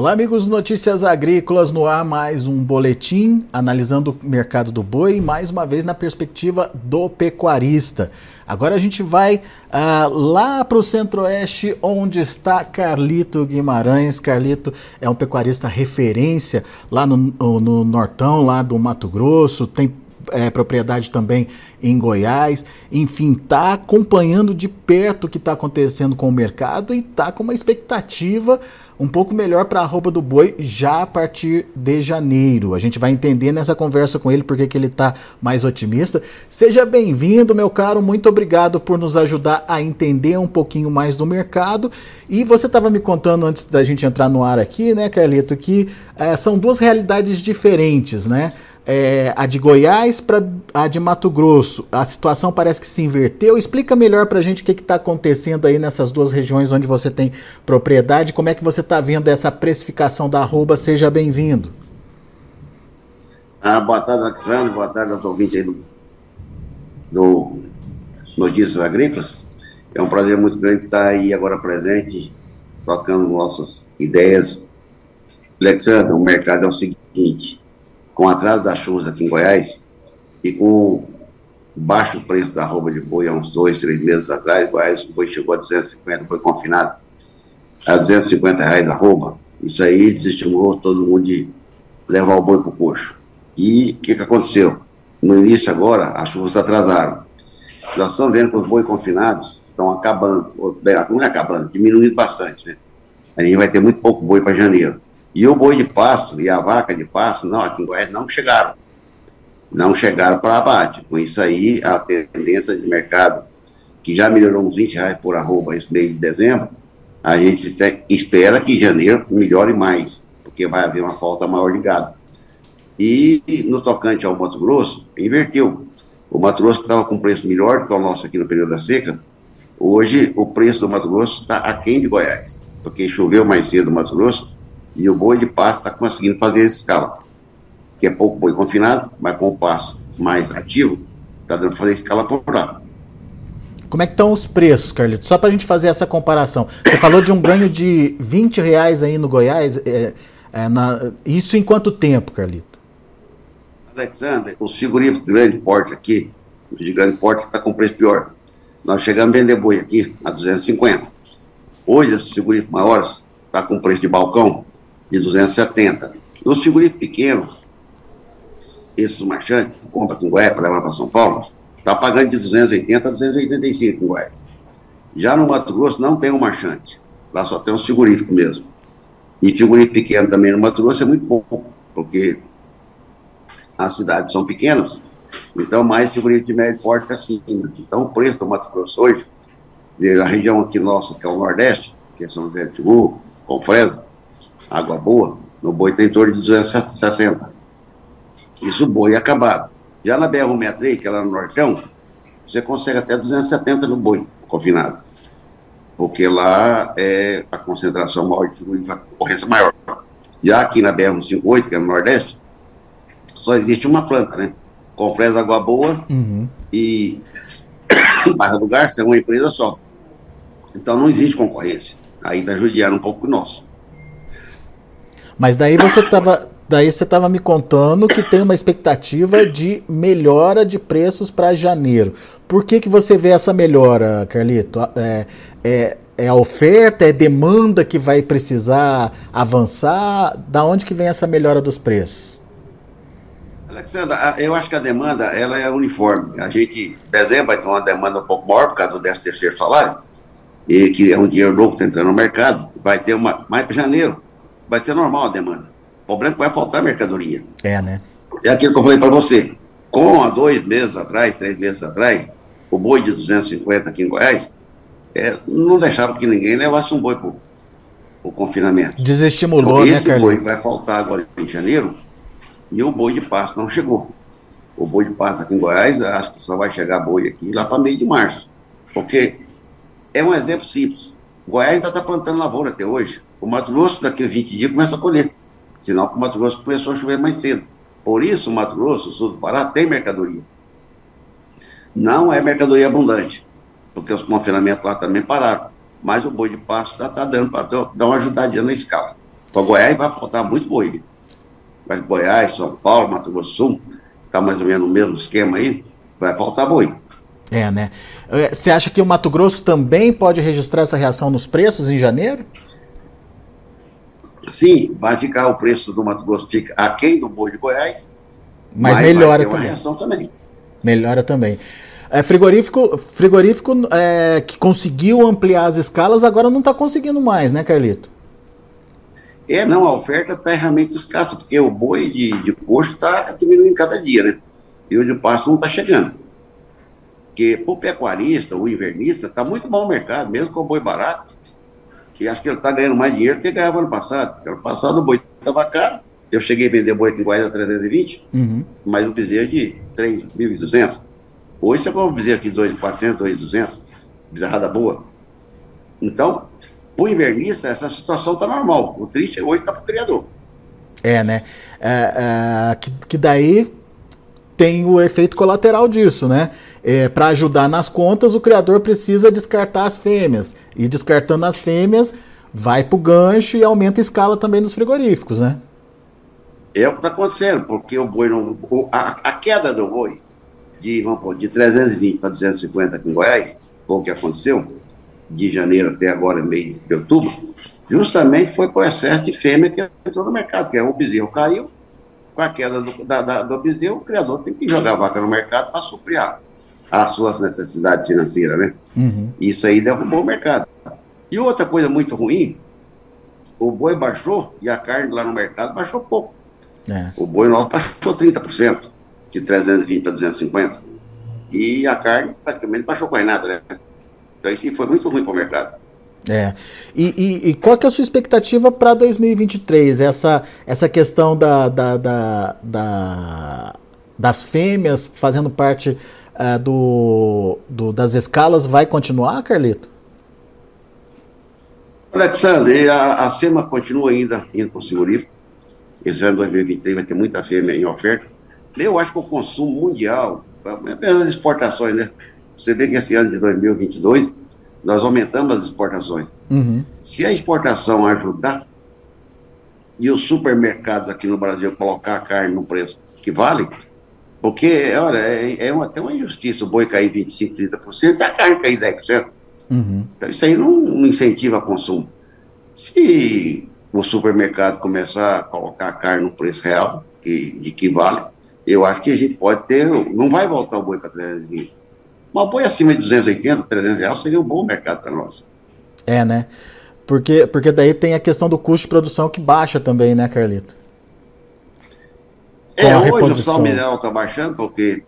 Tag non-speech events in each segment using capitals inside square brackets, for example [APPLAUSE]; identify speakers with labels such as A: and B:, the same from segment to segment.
A: Olá, amigos Notícias Agrícolas no ar, mais um boletim analisando o mercado do boi, mais uma vez na perspectiva do pecuarista. Agora a gente vai uh, lá para o centro-oeste, onde está Carlito Guimarães. Carlito é um pecuarista referência lá no, no, no Nortão, lá do Mato Grosso, tem é, propriedade também em Goiás. Enfim, está acompanhando de perto o que está acontecendo com o mercado e está com uma expectativa um pouco melhor para a roupa do boi já a partir de janeiro. A gente vai entender nessa conversa com ele porque que ele está mais otimista. Seja bem-vindo, meu caro. Muito obrigado por nos ajudar a entender um pouquinho mais do mercado. E você estava me contando antes da gente entrar no ar aqui, né, Carlito, que é, são duas realidades diferentes, né? É, a de Goiás para a de Mato Grosso. A situação parece que se inverteu. Explica melhor para a gente o que está acontecendo aí nessas duas regiões onde você tem propriedade. Como é que você está vendo essa precificação da arroba? Seja bem-vindo.
B: Ah, boa tarde, Alexandre. Boa tarde aos ouvintes aí do, do Notícias Agrícolas. É um prazer muito grande estar aí agora presente, trocando nossas ideias. Alexandre, o mercado é o seguinte: com atraso das chuvas aqui em Goiás e com baixo preço da roupa de boi há uns dois, três meses atrás, Goiás o boi chegou a 250, foi confinado a 250 reais a roupa. Isso aí desestimulou todo mundo de levar o boi para o coxo. E o que, que aconteceu? No início agora, as chuvas atrasaram. Nós estamos vendo que os boi confinados estão acabando, não é acabando, diminuindo bastante, né? A gente vai ter muito pouco boi para janeiro. E o boi de pasto e a vaca de pasto, não, aqui em Goiás não chegaram. Não chegaram para abate. Com isso aí, a tendência de mercado, que já melhorou uns 20 reais por arroba esse mês de dezembro, a gente espera que janeiro melhore mais, porque vai haver uma falta maior de gado. E no tocante ao Mato Grosso, inverteu. O Mato Grosso estava com preço melhor do que o nosso aqui no período da seca, hoje o preço do Mato Grosso está aquém de Goiás, porque choveu mais cedo no Mato Grosso, e o boi de pasto está conseguindo fazer essa escala. Que é pouco boi confinado, mas com o pasto mais ativo, está dando para fazer escala por lá.
A: Como é que estão os preços, Carlito? Só para a gente fazer essa comparação. Você falou de um ganho de 20 reais aí no Goiás. É, é, na, isso em quanto tempo, Carlito?
B: Alexander, o frigorífico grande porte aqui, o de grande porte está com preço pior. Nós chegamos a vender boi aqui a 250. Hoje, esses frigoríficos maiores está com preço de balcão de 270. Nos frigoríficos pequenos, esses marchantes, que compra com Goiás para levar para São Paulo, está pagando de 280 a 285 em Goiás. Já no Mato Grosso não tem um marchante. Lá só tem um frigorífico mesmo. E frigorífico pequeno também no Mato Grosso é muito pouco, porque as cidades são pequenas, então mais frigorífico de médio porte assim. Então o preço do Mato Grosso hoje, da região aqui nossa, que é o Nordeste, que é São José de Timur, Confresa, água boa, no boi tem em torno de 260. Isso boi é acabado. Já na BR-163, que é lá no Nortão, você consegue até 270 no boi confinado. Porque lá é a concentração maior de figurino, a concorrência maior. Já aqui na BR-158, que é no Nordeste, só existe uma planta, né? Confresa Água Boa uhum. e [COUGHS] Barra do Garça é uma empresa só. Então não existe concorrência. Aí está judiando um pouco o nosso.
A: Mas daí você estava daí você estava me contando que tem uma expectativa de melhora de preços para janeiro. Por que, que você vê essa melhora, Carlito? É, é, é a oferta, é demanda que vai precisar avançar? Da onde que vem essa melhora dos preços?
B: Alexandra, eu acho que a demanda ela é uniforme. A gente, dezembro, vai ter uma demanda um pouco maior por causa do 13 terceiro salário, e que é um dinheiro novo que está entrando no mercado. Vai ter uma mais para janeiro vai ser normal a demanda. O problema é que vai faltar mercadoria.
A: É, né?
B: É aquilo que eu falei para você. Com há dois meses atrás, três meses atrás, o boi de 250 aqui em Goiás, é, não deixava que ninguém levasse um boi para o confinamento.
A: Desestimulou,
B: então,
A: né,
B: Esse boi vai faltar agora em janeiro e o boi de pasto não chegou. O boi de pasto aqui em Goiás, acho que só vai chegar boi aqui lá para meio de março. Porque é um exemplo simples. Goiás ainda está plantando lavoura até hoje. O Mato Grosso, daqui a 20 dias, começa a colher. Sinal que o Mato Grosso começou a chover mais cedo. Por isso, o Mato Grosso, o sul do Pará, tem mercadoria. Não é mercadoria abundante, porque os confinamentos lá também pararam. Mas o boi de pasto já está dando para dar uma ajudadinha na escala. Para Goiás vai faltar muito boi. Mas Goiás, São Paulo, Mato Grosso do Sul, está mais ou menos no mesmo esquema aí, vai faltar boi.
A: É, né? É, você acha que o Mato Grosso também pode registrar essa reação nos preços em janeiro?
B: Sim, vai ficar o preço do Mato Grosso fica aquém do boi de Goiás,
A: mas, mas melhora também. também. Melhora também. É, frigorífico frigorífico é, que conseguiu ampliar as escalas, agora não está conseguindo mais, né, Carlito?
B: É, não, a oferta está realmente escassa, porque o boi de, de coxo está diminuindo cada dia, né? E o de pasto não está chegando. Porque para o pecuarista, o invernista, está muito bom o mercado, mesmo com o boi barato. E acho que ele está ganhando mais dinheiro do que ganhava ano passado. Ano passado o boi estava caro. Eu cheguei a vender boi em Guarda a 320, uhum. mas um bezerro de 3.200. Hoje você compra um bezerro aqui de 2.400, 2.200, bezerrada boa. Então, o invernista, essa situação está normal. O triste hoje está para o criador.
A: É, né? É, é, que, que daí tem o efeito colateral disso, né? É, para ajudar nas contas, o criador precisa descartar as fêmeas. E descartando as fêmeas, vai para o gancho e aumenta a escala também nos frigoríficos, né?
B: É o que está acontecendo, porque o boi não. A, a, queda do boi de, vamos pôr, de 320 para 250 aqui em Goiás, foi o que aconteceu, de janeiro até agora, mês de outubro, justamente foi por excesso de fêmea que entrou no mercado, que é o bezerro caiu, com a queda do, da, da, do bezerro, o criador tem que jogar a vaca no mercado para suprir as suas necessidades financeiras, né? Uhum. Isso aí derrubou o mercado. E outra coisa muito ruim, o boi baixou e a carne lá no mercado baixou pouco. É. O boi nosso baixou 30%, de 320 para 250. E a carne praticamente baixou quase nada, né? Então isso foi muito ruim para o mercado.
A: É. E, e, e, qual que é a sua expectativa para 2023? Essa, essa questão da, da, da, da das fêmeas fazendo parte uh, do, do, das escalas vai continuar, Carlito?
B: Alexandre, a, a SEMA continua ainda indo para o frigorífico. Esse ano 2023 vai ter muita fêmea em oferta. Eu acho que o consumo mundial, apenas as exportações, né? Você vê que esse ano de 2022 nós aumentamos as exportações. Uhum. Se a exportação ajudar e os supermercados aqui no Brasil colocar a carne no preço que vale, porque, olha, é, é uma, até uma injustiça o boi cair 25%, 30% e a carne cair 10%. Uhum. Então, isso aí não, não incentiva o consumo. Se o supermercado começar a colocar a carne no preço real, que, de que vale, eu acho que a gente pode ter. Não vai voltar o boi para 320. Uma boi acima de 280, 300 reais seria um bom mercado para nós.
A: É, né? Porque, porque daí tem a questão do custo de produção que baixa também, né, Carlito?
B: É, hoje o sal mineral está baixando, porque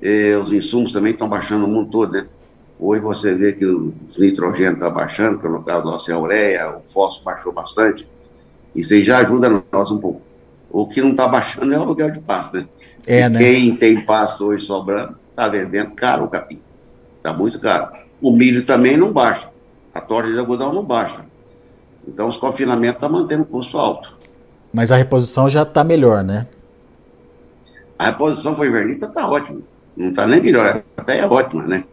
B: eh, os insumos também estão baixando no mundo todo, né? Hoje você vê que o nitrogênio está baixando, que no caso da nossa ureia, o fósforo baixou bastante. Isso aí já ajuda nós um pouco. O que não está baixando é o aluguel de pasto, né? É, e né? Quem tem pasto hoje sobrando, está vendendo caro o capim. Está muito caro. O milho também não baixa. A torta de algodão não baixa. Então, os confinamentos estão tá mantendo o custo alto.
A: Mas a reposição já está melhor, né?
B: A reposição o invernista está ótima. Não está nem melhor, até é ótima, né?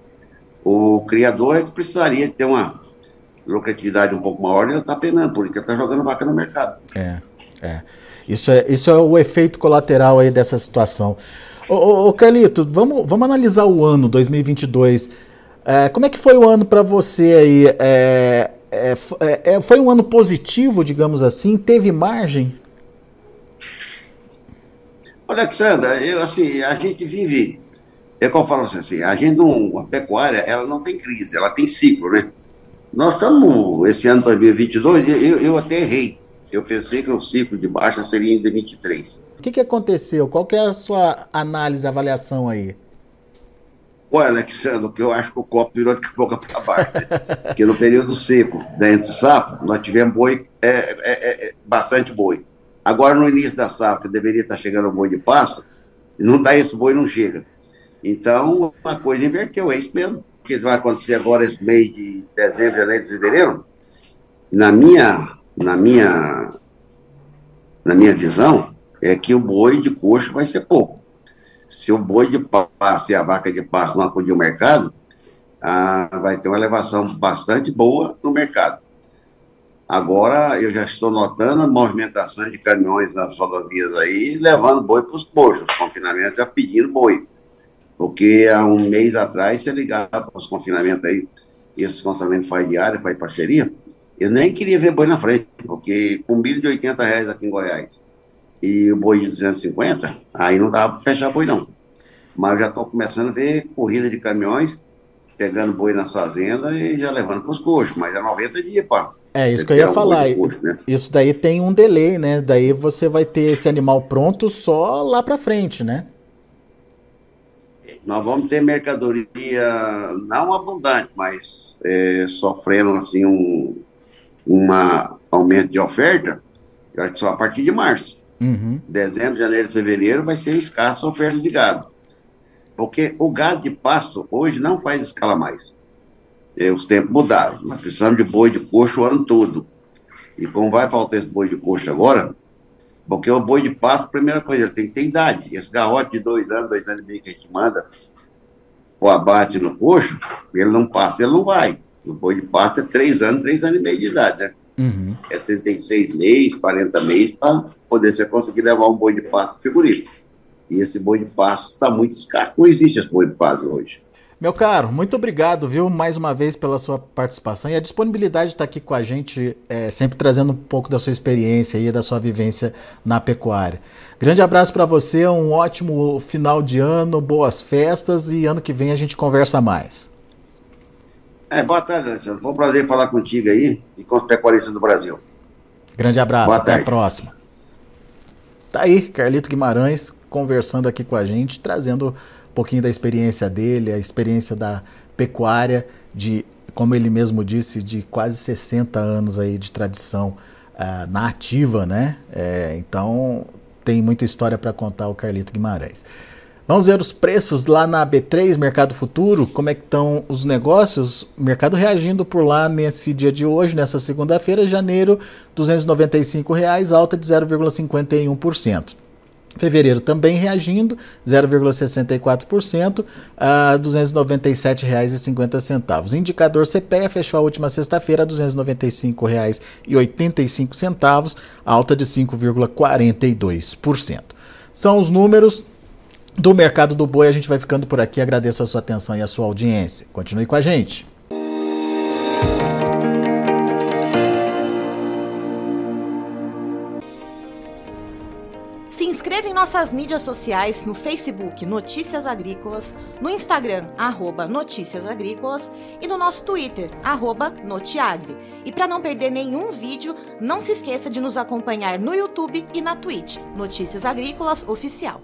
B: O criador é que precisaria ter uma lucratividade um pouco maior e ele está penando, porque ele está jogando vaca no mercado.
A: É, é. Isso é, isso é o efeito colateral aí dessa situação. Ô, ô, ô Carlito, vamos, vamos analisar o ano 2022. É, como é que foi o ano para você aí? É, é, é, foi um ano positivo, digamos assim? Teve margem?
B: Alexandra, eu, assim, a gente vive, é como eu falo assim, a gente não, a pecuária, ela não tem crise, ela tem ciclo, né? Nós estamos, esse ano 2022, eu, eu até errei. Eu pensei que o ciclo de baixa seria em 2023.
A: O que, que aconteceu? Qual que é a sua análise, avaliação aí?
B: Olha, Alexandre, que eu acho que o copo virou de boca para baixo. Porque no período seco da entre sapo, nós tivemos boi, é, é, é, bastante boi. Agora, no início da safra, deveria estar chegando o boi de pasto, não está esse boi, não chega. Então, a coisa inverteu, é isso mesmo. O que vai acontecer agora esse mês de dezembro, janeiro, fevereiro? Na minha, na minha, na minha visão, é que o boi de coxo vai ser pouco. Se o boi de pasto e a vaca de pasto não acudir o mercado, ah, vai ter uma elevação bastante boa no mercado. Agora eu já estou notando a movimentação de caminhões nas rodovias aí, levando boi para os coxos, confinamento já pedindo boi. Porque há um mês atrás, você ligava para os confinamentos aí, esses confinamentos faz diário, faz parceria, eu nem queria ver boi na frente, porque com milho de 80 reais aqui em Goiás e o boi de 250, aí não dava para fechar boi não. Mas eu já estou começando a ver corrida de caminhões, pegando boi nas fazendas e já levando para os coxos, mas é 90 dias, pá.
A: É, isso que eu ia falar. Coxo, né? Isso daí tem um delay, né? Daí você vai ter esse animal pronto só lá para frente, né?
B: Nós vamos ter mercadoria não abundante, mas é, sofrendo assim um uma aumento de oferta, eu acho que só a partir de março. Uhum. Dezembro, janeiro, fevereiro vai ser escassa a oferta de gado. Porque o gado de pasto hoje não faz escala mais. E os tempos mudaram. Nós precisamos de boi de coxo o ano todo. E como vai faltar esse boi de coxo agora, porque o boi de pasto, primeira coisa, ele tem que ter idade. Esse garrote de dois anos, dois anos e meio que a gente manda o abate no coxo, ele não passa, ele não vai. O boi de pasto é três anos, três anos e meio de idade, né? Uhum. É 36 meses, 40 meses para poder você conseguir levar um boi de pasto figurino. E esse boi de pasto está muito escasso. Não existe esse boi de pasto hoje.
A: Meu caro, muito obrigado, viu, mais uma vez pela sua participação e a disponibilidade de estar aqui com a gente, é, sempre trazendo um pouco da sua experiência e da sua vivência na pecuária. Grande abraço para você, um ótimo final de ano, boas festas e ano que vem a gente conversa mais.
B: É, boa tarde, Alessandro. Foi um prazer falar contigo aí e com os pecuaristas do Brasil.
A: Grande abraço, boa até tarde. a próxima. Tá aí, Carlito Guimarães conversando aqui com a gente, trazendo um pouquinho da experiência dele, a experiência da pecuária, de, como ele mesmo disse, de quase 60 anos aí de tradição uh, na ativa, né? É, então tem muita história para contar o Carlito Guimarães. Vamos ver os preços lá na B3, Mercado Futuro, como é que estão os negócios, mercado reagindo por lá nesse dia de hoje, nessa segunda-feira, janeiro, 295 reais, alta de 0,51%. Fevereiro também reagindo, 0,64% a R$ 297,50. Indicador CPEA fechou a última sexta-feira a R$ 295,85, alta de 5,42%. São os números do mercado do boi. A gente vai ficando por aqui. Agradeço a sua atenção e a sua audiência. Continue com a gente.
C: Se inscreva em nossas mídias sociais no Facebook Notícias Agrícolas, no Instagram arroba Notícias Agrícolas e no nosso Twitter arroba Notiagre. E para não perder nenhum vídeo, não se esqueça de nos acompanhar no YouTube e na Twitch Notícias Agrícolas Oficial.